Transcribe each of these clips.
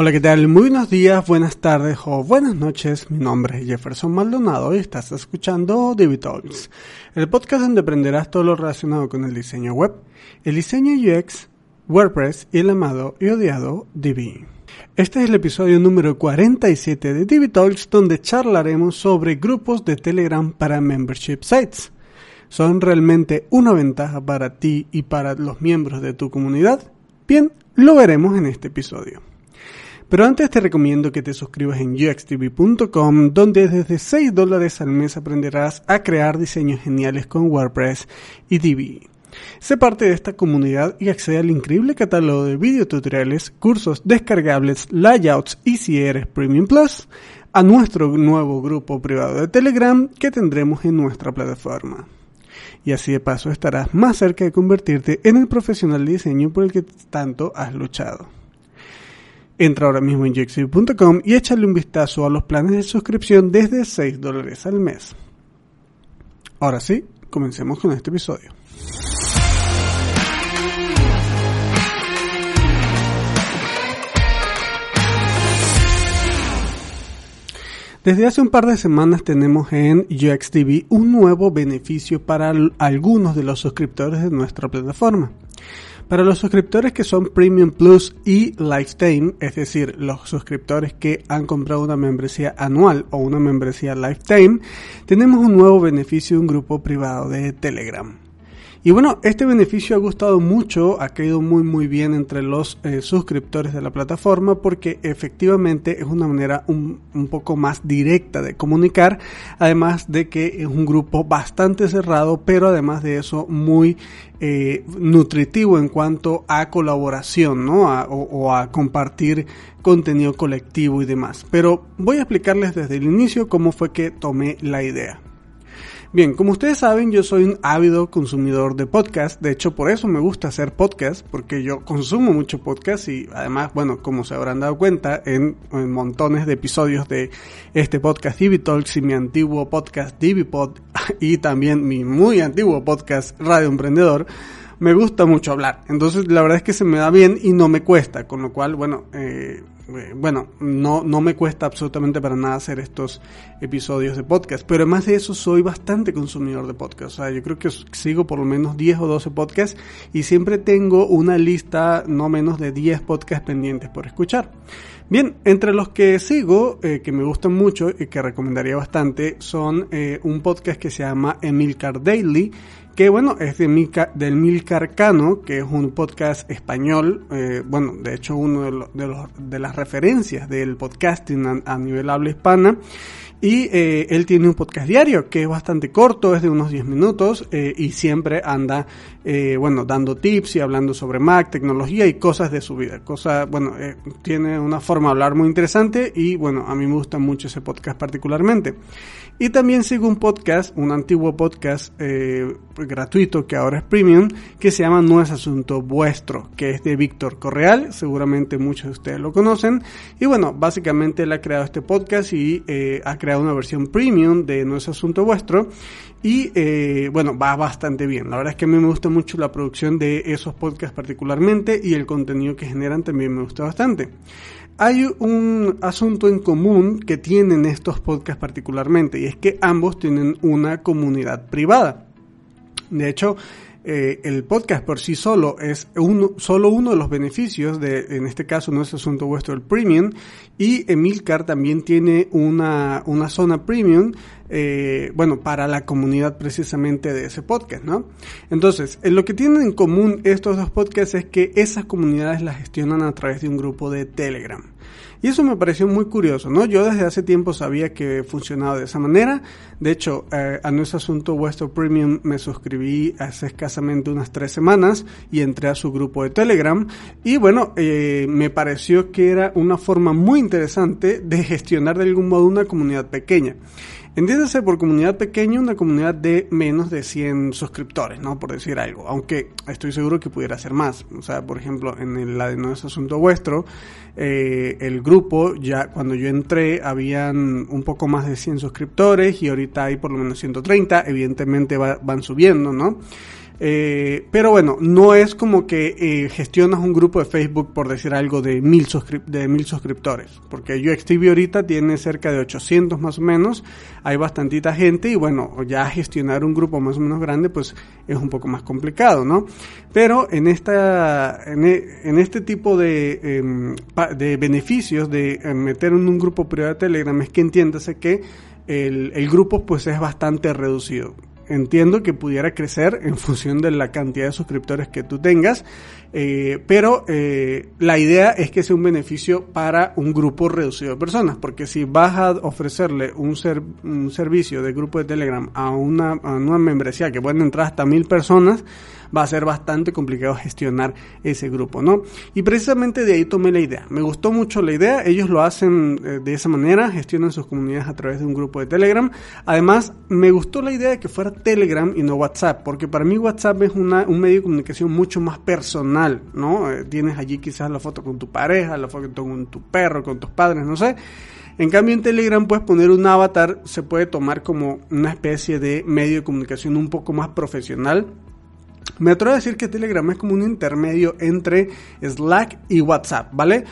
Hola, ¿qué tal? Muy buenos días, buenas tardes o buenas noches. Mi nombre es Jefferson Maldonado y estás escuchando Divi Talks, el podcast donde aprenderás todo lo relacionado con el diseño web, el diseño UX, WordPress y el amado y odiado Divi. Este es el episodio número 47 de Divi Talks donde charlaremos sobre grupos de Telegram para membership sites. ¿Son realmente una ventaja para ti y para los miembros de tu comunidad? Bien, lo veremos en este episodio. Pero antes te recomiendo que te suscribas en uxtv.com donde desde 6 dólares al mes aprenderás a crear diseños geniales con WordPress y Divi. Sé parte de esta comunidad y accede al increíble catálogo de videotutoriales, cursos descargables, layouts y si eres Premium Plus, a nuestro nuevo grupo privado de Telegram que tendremos en nuestra plataforma. Y así de paso estarás más cerca de convertirte en el profesional de diseño por el que tanto has luchado. Entra ahora mismo en jxv.com y échale un vistazo a los planes de suscripción desde 6 dólares al mes. Ahora sí, comencemos con este episodio. Desde hace un par de semanas tenemos en UXTV un nuevo beneficio para algunos de los suscriptores de nuestra plataforma. Para los suscriptores que son Premium Plus y Lifetime, es decir, los suscriptores que han comprado una membresía anual o una membresía Lifetime, tenemos un nuevo beneficio, un grupo privado de Telegram. Y bueno, este beneficio ha gustado mucho, ha caído muy muy bien entre los eh, suscriptores de la plataforma porque efectivamente es una manera un, poco más directa de comunicar, además de que es un grupo bastante cerrado, pero además de eso muy eh, nutritivo en cuanto a colaboración, ¿no? o a compartir contenido colectivo y demás. Pero voy a explicarles desde el inicio cómo fue que tomé la idea. Bien, como ustedes saben, yo soy un ávido consumidor de podcast. De hecho, por eso me gusta hacer podcast, porque yo consumo mucho podcast y además, bueno, como se habrán dado cuenta, en, montones de episodios de este podcast Divi Talks y mi antiguo podcast DiviPod y también mi muy antiguo podcast Radio Emprendedor, me gusta mucho hablar. Entonces, la verdad es que se me da bien y no me cuesta, con lo cual, bueno, eh, bueno, no, no me cuesta absolutamente para nada hacer estos episodios de podcast, pero además de eso soy bastante consumidor de podcast. O sea, yo creo que sigo por lo menos 10 o 12 podcasts y siempre tengo una lista no menos de 10 podcasts pendientes por escuchar. Bien, entre los que sigo, eh, que me gustan mucho y que recomendaría bastante, son eh, un podcast que se llama Emilcar Daily, que bueno, es de Milka, del Milcar Cano, que es un podcast español, eh, bueno, de hecho uno de, de, los, de, las referencias del podcasting a, a nivel habla hispana. Y eh, él tiene un podcast diario que es bastante corto, es de unos 10 minutos eh, y siempre anda, eh, bueno, dando tips y hablando sobre Mac, tecnología y cosas de su vida. Cosa, bueno, eh, tiene una forma de hablar muy interesante y bueno, a mí me gusta mucho ese podcast particularmente. Y también sigo un podcast, un antiguo podcast eh, gratuito que ahora es premium, que se llama No es Asunto Vuestro, que es de Víctor Correal, seguramente muchos de ustedes lo conocen. Y bueno, básicamente él ha creado este podcast y eh, ha creado una versión premium de No es Asunto Vuestro. Y eh, bueno, va bastante bien. La verdad es que me gusta mucho la producción de esos podcasts particularmente y el contenido que generan también me gusta bastante hay un asunto en común que tienen estos podcasts particularmente y es que ambos tienen una comunidad privada. De hecho, eh, el podcast por sí solo es uno, solo uno de los beneficios de, en este caso no es asunto vuestro, el premium, y Emilcar también tiene una, una zona premium, eh, bueno, para la comunidad precisamente de ese podcast, ¿no? Entonces, lo que tienen en común estos dos podcasts es que esas comunidades las gestionan a través de un grupo de Telegram. Y eso me pareció muy curioso, ¿no? Yo desde hace tiempo sabía que funcionaba de esa manera. De hecho, eh, a nuestro asunto vuestro premium me suscribí hace escasamente unas tres semanas y entré a su grupo de Telegram. Y bueno, eh, me pareció que era una forma muy interesante de gestionar de algún modo una comunidad pequeña. Entiéndase por comunidad pequeña una comunidad de menos de 100 suscriptores, ¿no? Por decir algo. Aunque estoy seguro que pudiera ser más. O sea, por ejemplo, en el, la de No es Asunto Vuestro, eh, el grupo, ya cuando yo entré, habían un poco más de 100 suscriptores y ahorita hay por lo menos 130. Evidentemente va, van subiendo, ¿no? Eh, pero bueno, no es como que eh, gestionas un grupo de Facebook, por decir algo, de mil, de mil suscriptores. Porque UXTV ahorita tiene cerca de 800 más o menos. Hay bastantita gente y bueno, ya gestionar un grupo más o menos grande pues es un poco más complicado, ¿no? Pero en, esta, en, e, este tipo de, em, de beneficios de eh, meter en un grupo privado de Telegram es que entiéndase que el, el grupo pues es bastante reducido entiendo que pudiera crecer en función de la cantidad de suscriptores que tú tengas, eh, pero eh, la idea es que sea un beneficio para un grupo reducido de personas, porque si vas a ofrecerle un, un servicio de grupo de Telegram a una, a membresía que pueden entrar hasta mil personas, va a ser bastante complicado gestionar ese grupo, ¿no? Y precisamente de ahí tomé la idea. Me gustó mucho la idea, ellos lo hacen eh, de esa manera, gestionan sus comunidades a través de un grupo de Telegram. Además, me gustó la idea de que fuera Telegram y no WhatsApp, porque para mí WhatsApp es una, un medio de comunicación mucho más personal, ¿no? Eh, tienes allí quizás la foto con tu pareja, la foto con tu perro, con tus padres, no sé. En cambio, en Telegram puedes poner un avatar, se puede tomar como una especie de medio de comunicación un poco más profesional me atrevo a decir que Telegram es como un intermedio entre Slack y WhatsApp, ¿vale?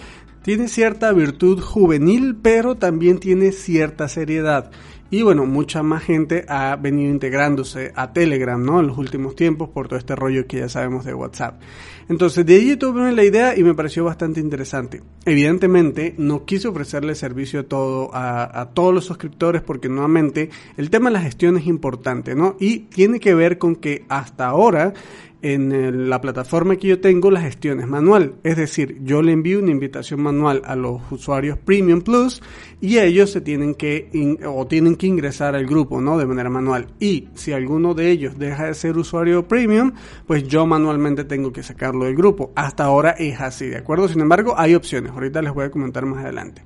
Tiene cierta virtud juvenil, pero también tiene cierta seriedad. Y bueno, mucha más gente ha venido integrándose a Telegram, ¿no? En los últimos tiempos por todo este rollo que ya sabemos de WhatsApp. Entonces, de allí tuve la idea y me pareció bastante interesante. Evidentemente, no quise ofrecerle servicio a, todo, a, a todos los suscriptores porque nuevamente el tema de la gestión es importante, ¿no? Y tiene que ver con que hasta ahora en la plataforma que yo tengo la gestión es manual. Es decir, yo le envío una invitación manual a los usuarios Premium Plus y ellos se tienen que o tienen que ingresar al grupo, ¿no? De manera manual. Y si alguno de ellos deja de ser usuario Premium, pues yo manualmente tengo que sacarlo del grupo. Hasta ahora es así, ¿de acuerdo? Sin embargo, hay opciones. Ahorita les voy a comentar más adelante.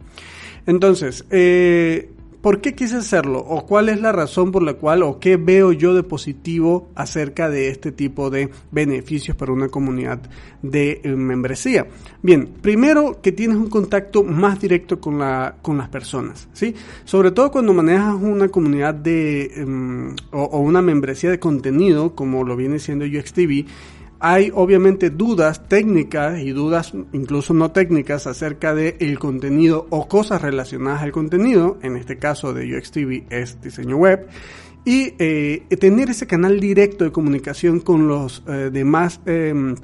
Entonces, eh, ¿Por qué quise hacerlo? ¿O cuál es la razón por la cual o qué veo yo de positivo acerca de este tipo de beneficios para una comunidad de eh, membresía? Bien, primero que tienes un contacto más directo con, la, con las personas, ¿sí? Sobre todo cuando manejas una comunidad de em, o, o, una membresía de contenido como lo viene siendo UXTV hay obviamente dudas técnicas y dudas incluso no técnicas acerca del el contenido o cosas relacionadas al contenido, en este caso de UXTV es diseño web, y eh, tener ese canal directo de comunicación con los eh, demás em,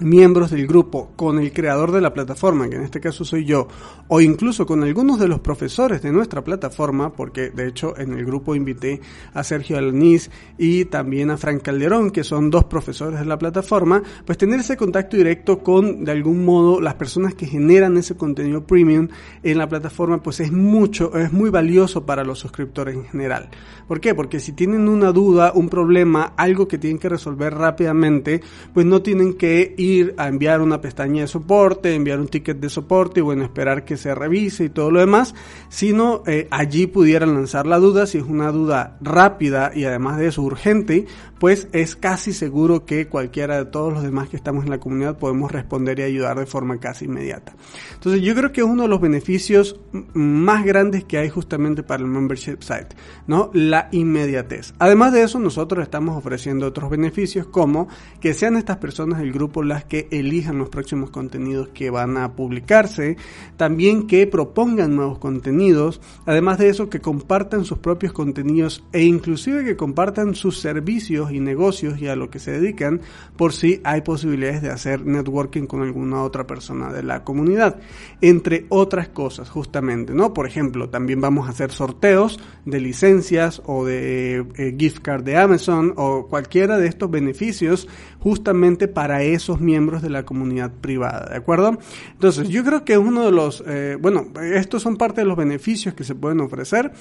miembros del grupo con el creador de la plataforma, que en este caso soy yo, o incluso con algunos de los profesores de nuestra plataforma, porque de hecho en el grupo invité a Sergio Alaniz y también a Frank Calderón, que son dos profesores de la plataforma, pues tener ese contacto directo con de algún modo las personas que generan ese contenido premium en la plataforma, pues es mucho, es muy valioso para los suscriptores en general. ¿Por qué? Porque si tienen una duda, un problema, algo que tienen que resolver rápidamente, pues no tienen que ir a enviar una pestaña de soporte, enviar un ticket de soporte y bueno, esperar que se revise y todo lo demás, sino eh, allí pudieran lanzar la duda, si es una duda rápida y además de eso urgente, pues es casi seguro que cualquiera de todos los demás que estamos en la comunidad podemos responder y ayudar de forma casi inmediata. Entonces yo creo que es uno de los beneficios más grandes que hay justamente para el membership site, ¿no? La inmediatez. Además de eso, nosotros estamos ofreciendo otros beneficios como que sean estas personas del grupo que elijan los próximos contenidos que van a publicarse, también que propongan nuevos contenidos, además de eso que compartan sus propios contenidos e inclusive que compartan sus servicios y negocios y a lo que se dedican por si hay posibilidades de hacer networking con alguna otra persona de la comunidad, entre otras cosas justamente, ¿no? Por ejemplo, también vamos a hacer sorteos de licencias o de eh, gift card de Amazon o cualquiera de estos beneficios justamente para esos miembros de la comunidad privada, ¿de acuerdo? Entonces, yo creo que es uno de los, eh, bueno, estos son parte de los beneficios que se pueden ofrecer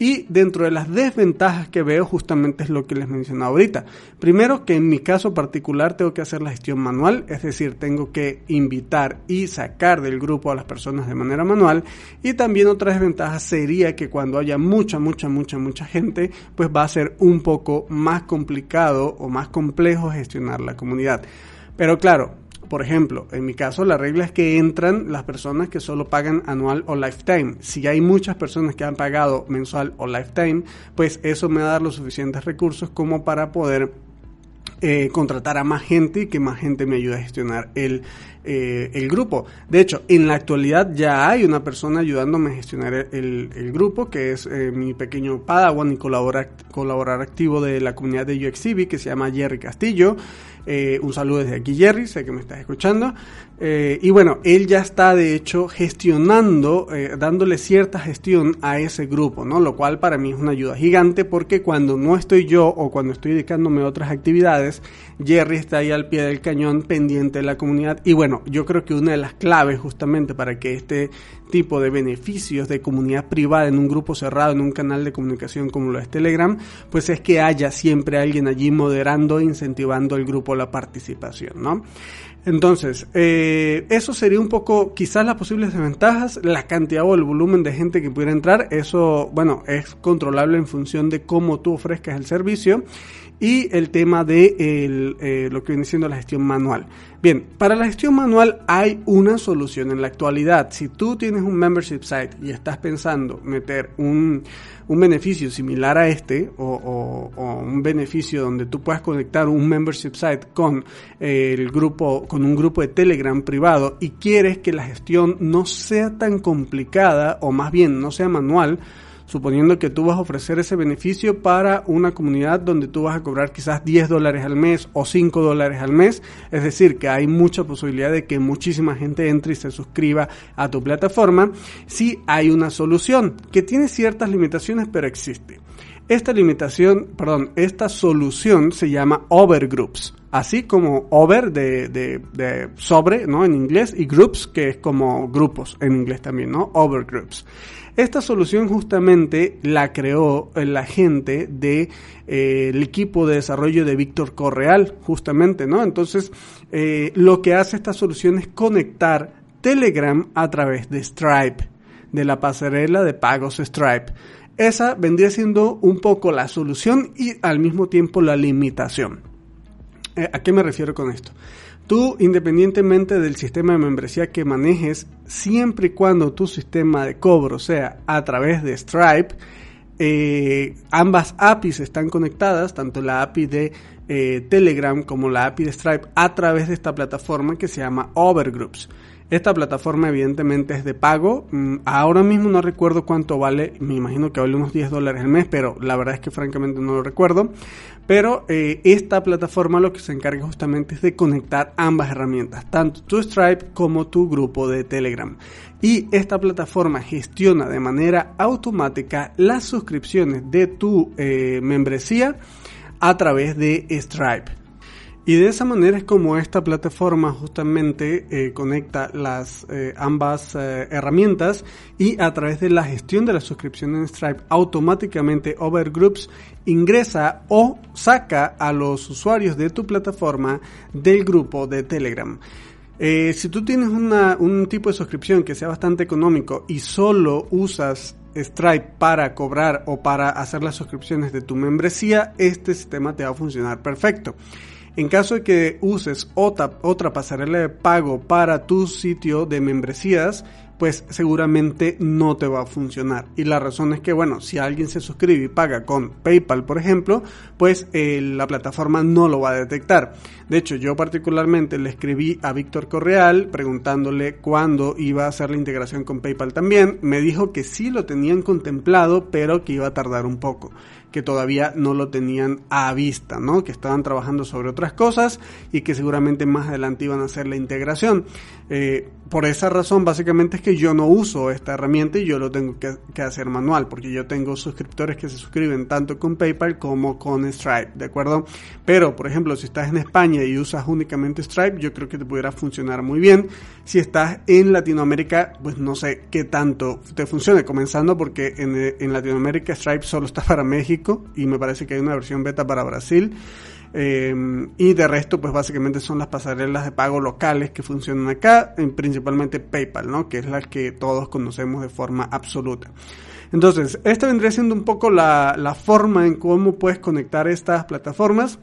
y dentro de las desventajas que veo justamente es lo que les mencionaba ahorita. Primero, que en mi caso particular tengo que hacer la gestión manual, es decir, tengo que invitar y sacar del grupo a las personas de manera manual y también otra desventaja sería que cuando haya mucha, mucha, mucha, mucha gente, pues va a ser un poco más complicado o más complejo gestionar la comunidad. Pero claro, por ejemplo, en mi caso la regla es que entran las personas que solo pagan anual o lifetime. Si hay muchas personas que han pagado mensual o lifetime, pues eso me va a dar los suficientes recursos como para poder eh, contratar a más gente y que más gente me ayude a gestionar el, eh, el grupo. De hecho, en la actualidad ya hay una persona ayudándome a gestionar el, el grupo, que es eh, mi pequeño Padawan y colaborar activo de la comunidad de UXCB, que se llama Jerry Castillo. Eh, un saludo desde aquí, Jerry, sé que me estás escuchando. Eh, y bueno, él ya está de hecho gestionando, eh, dándole cierta gestión a ese grupo, ¿no? Lo cual para mí es una ayuda gigante porque cuando no estoy yo o cuando estoy dedicándome a otras actividades, Jerry está ahí al pie del cañón pendiente de la comunidad. Y bueno, yo creo que una de las claves justamente para que este tipo de beneficios de comunidad privada en un grupo cerrado, en un canal de comunicación como lo es Telegram, pues es que haya siempre alguien allí moderando incentivando el grupo la participación, ¿no? Entonces, eh, eso sería un poco quizás las posibles desventajas, la cantidad o el volumen de gente que pudiera entrar, eso, bueno, es controlable en función de cómo tú ofrezcas el servicio y el tema de eh, lo que viene siendo la gestión manual. Bien, para la gestión manual hay una solución en la actualidad. Si tú tienes un membership site y estás pensando meter un, beneficio similar a este o, o, un beneficio donde tú puedas conectar un membership site con el grupo, con un grupo de Telegram privado y quieres que la gestión no sea tan complicada o más bien no sea manual, suponiendo que tú vas a ofrecer ese beneficio para una comunidad donde tú vas a cobrar quizás 10 dólares al mes o 5 dólares al mes, es decir, que hay mucha posibilidad de que muchísima gente entre y se suscriba a tu plataforma, si hay una solución que tiene ciertas limitaciones pero existe. Esta limitación, perdón, esta solución se llama overgroups, así como over de, de, de, sobre, ¿no? En inglés y groups, que es como grupos en inglés también, ¿no? Overgroups. Esta solución justamente la creó la gente de eh, el equipo de desarrollo de Víctor Correal, justamente, ¿no? Entonces, eh, lo que hace esta solución es conectar Telegram a través de Stripe, de la pasarela de pagos Stripe. Esa vendría siendo un poco la solución y al mismo tiempo la limitación. Eh, ¿A qué me refiero con esto? Tú, independientemente del sistema de membresía que manejes, siempre y cuando tu sistema de cobro sea a través de Stripe, eh, ambas APIs están conectadas, tanto la API de eh, Telegram como la API de Stripe, a través de esta plataforma que se llama Overgroups. Esta plataforma evidentemente es de pago. Mm, ahora mismo no recuerdo cuánto vale. Me imagino que vale unos 10 dólares al mes, pero la verdad es que francamente no lo recuerdo. Pero eh, esta plataforma lo que se encarga justamente es de conectar ambas herramientas, tanto tu Stripe como tu grupo de Telegram. Y esta plataforma gestiona de manera automática las suscripciones de tu eh, membresía a través de Stripe. Y de esa manera es como esta plataforma justamente eh, conecta las eh, ambas eh, herramientas y a través de la gestión de la suscripción en Stripe automáticamente Overgroups ingresa o saca a los usuarios de tu plataforma del grupo de Telegram. si tú tienes una, un tipo de suscripción que sea bastante económico y solo usas Stripe para cobrar o para hacer las suscripciones de tu membresía, este sistema te va a funcionar perfecto. En caso de que uses otra, otra pasarela de pago para tu sitio de membresías, pues seguramente no te va a funcionar. Y la razón es que, bueno, si alguien se suscribe y paga con PayPal, por ejemplo, pues eh, la plataforma no lo va a detectar. De hecho, yo particularmente le escribí a Víctor Correal preguntándole cuándo iba a hacer la integración con PayPal también. Me dijo que sí lo tenían contemplado, pero que iba a tardar un poco que todavía no lo tenían a vista, ¿no? Que estaban trabajando sobre otras cosas y que seguramente más adelante iban a hacer la integración. Eh, por esa razón, básicamente es que yo no uso esta herramienta y yo lo tengo que, hacer manual, porque yo tengo suscriptores que se suscriben tanto con PayPal como con Stripe, ¿de acuerdo? Pero, por ejemplo, si estás en España y usas únicamente Stripe, yo creo que te pudiera funcionar muy bien. Si estás en Latinoamérica, pues no sé qué tanto te funcione, comenzando porque en Latinoamérica Stripe solo está para México y me parece que hay una versión beta para Brasil. Eh, y de resto, pues básicamente son las pasarelas de pago locales que funcionan acá, principalmente PayPal, ¿no? Que es la que todos conocemos de forma absoluta. Entonces, esta vendría siendo un poco la, la forma en cómo puedes conectar estas plataformas.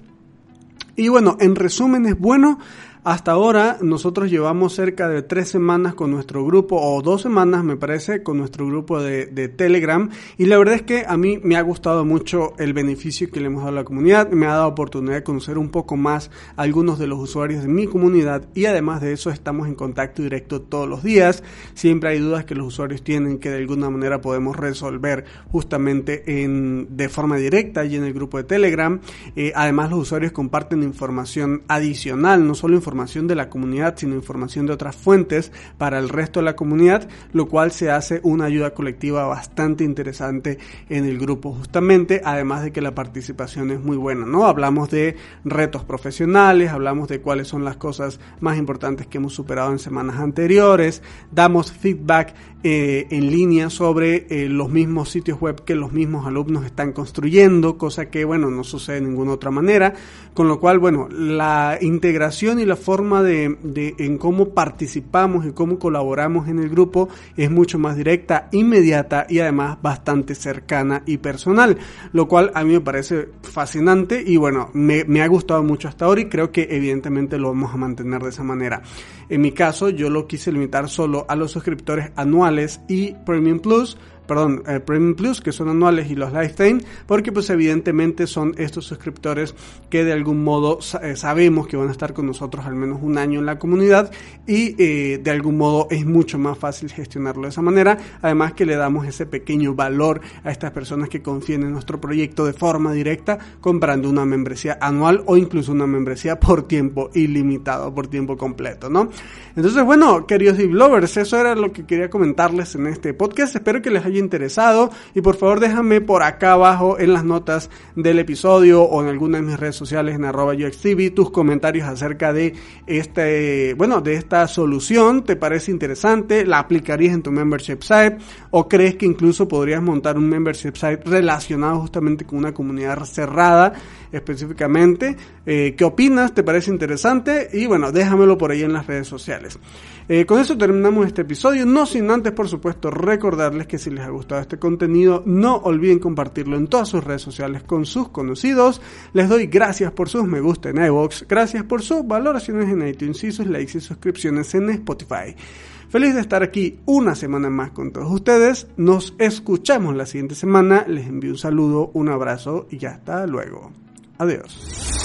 Y bueno, en resumen es bueno Hasta ahora nosotros llevamos cerca de tres semanas con nuestro grupo, o dos semanas me parece, con nuestro grupo de, Telegram. Y la verdad es que a mí me ha gustado mucho el beneficio que le hemos dado a la comunidad. Me ha dado oportunidad de conocer un poco más a algunos de los usuarios de mi comunidad. Y además de eso estamos en contacto directo todos los días. Siempre hay dudas que los usuarios tienen que de alguna manera podemos resolver justamente en, de forma directa y en el grupo de Telegram. Eh, además los usuarios comparten información adicional, no solo información información de la comunidad, sino información de otras fuentes para el resto de la comunidad, lo cual se hace una ayuda colectiva bastante interesante en el grupo justamente, además de que la participación es muy buena, ¿no? Hablamos de retos profesionales, hablamos de cuáles son las cosas más importantes que hemos superado en semanas anteriores, damos feedback eh, en línea sobre eh, los mismos sitios web que los mismos alumnos están construyendo, cosa que, bueno, no sucede de ninguna otra manera, con lo cual, bueno, la integración y la forma de, de, en cómo participamos y cómo colaboramos en el grupo es mucho más directa, inmediata y además bastante cercana y personal, lo cual a mí me parece fascinante y bueno, me, me ha gustado mucho hasta ahora y creo que evidentemente lo vamos a mantener de esa manera. En mi caso, yo lo quise limitar solo a los suscriptores anuales y Premium Plus, perdón, eh, Premium Plus, que son anuales, y los Lifetime, porque pues evidentemente son estos suscriptores que de algún modo eh, sabemos que van a estar con nosotros al menos un año en la comunidad y eh, de algún modo es mucho más fácil gestionarlo de esa manera, además que le damos ese pequeño valor a estas personas que confían en nuestro proyecto de forma directa comprando una membresía anual o incluso una membresía por tiempo ilimitado, por tiempo completo, ¿no? Entonces, bueno, queridos lovers, eso era lo que quería comentarles en este podcast, espero que les haya interesado y por favor déjame por acá abajo en las notas del episodio o en alguna de mis redes sociales en arroba UXTV tus comentarios acerca de este, bueno, de esta solución. ¿Te parece interesante? ¿La aplicarías en tu membership site? ¿O crees que incluso podrías montar un membership site relacionado justamente con una comunidad cerrada específicamente? Eh, ¿Qué opinas? ¿Te parece interesante? Y bueno, déjamelo por ahí en las redes sociales. Eh, con eso terminamos este episodio, no sin antes por supuesto recordarles que si les ha gustado este contenido no olviden compartirlo en todas sus redes sociales con sus conocidos. Les doy gracias por sus me gusta en iVoox, gracias por sus valoraciones en iTunes y sus likes y suscripciones en Spotify. Feliz de estar aquí una semana más con todos ustedes. Nos escuchamos la siguiente semana. Les envío un saludo, un abrazo y hasta luego. Adiós.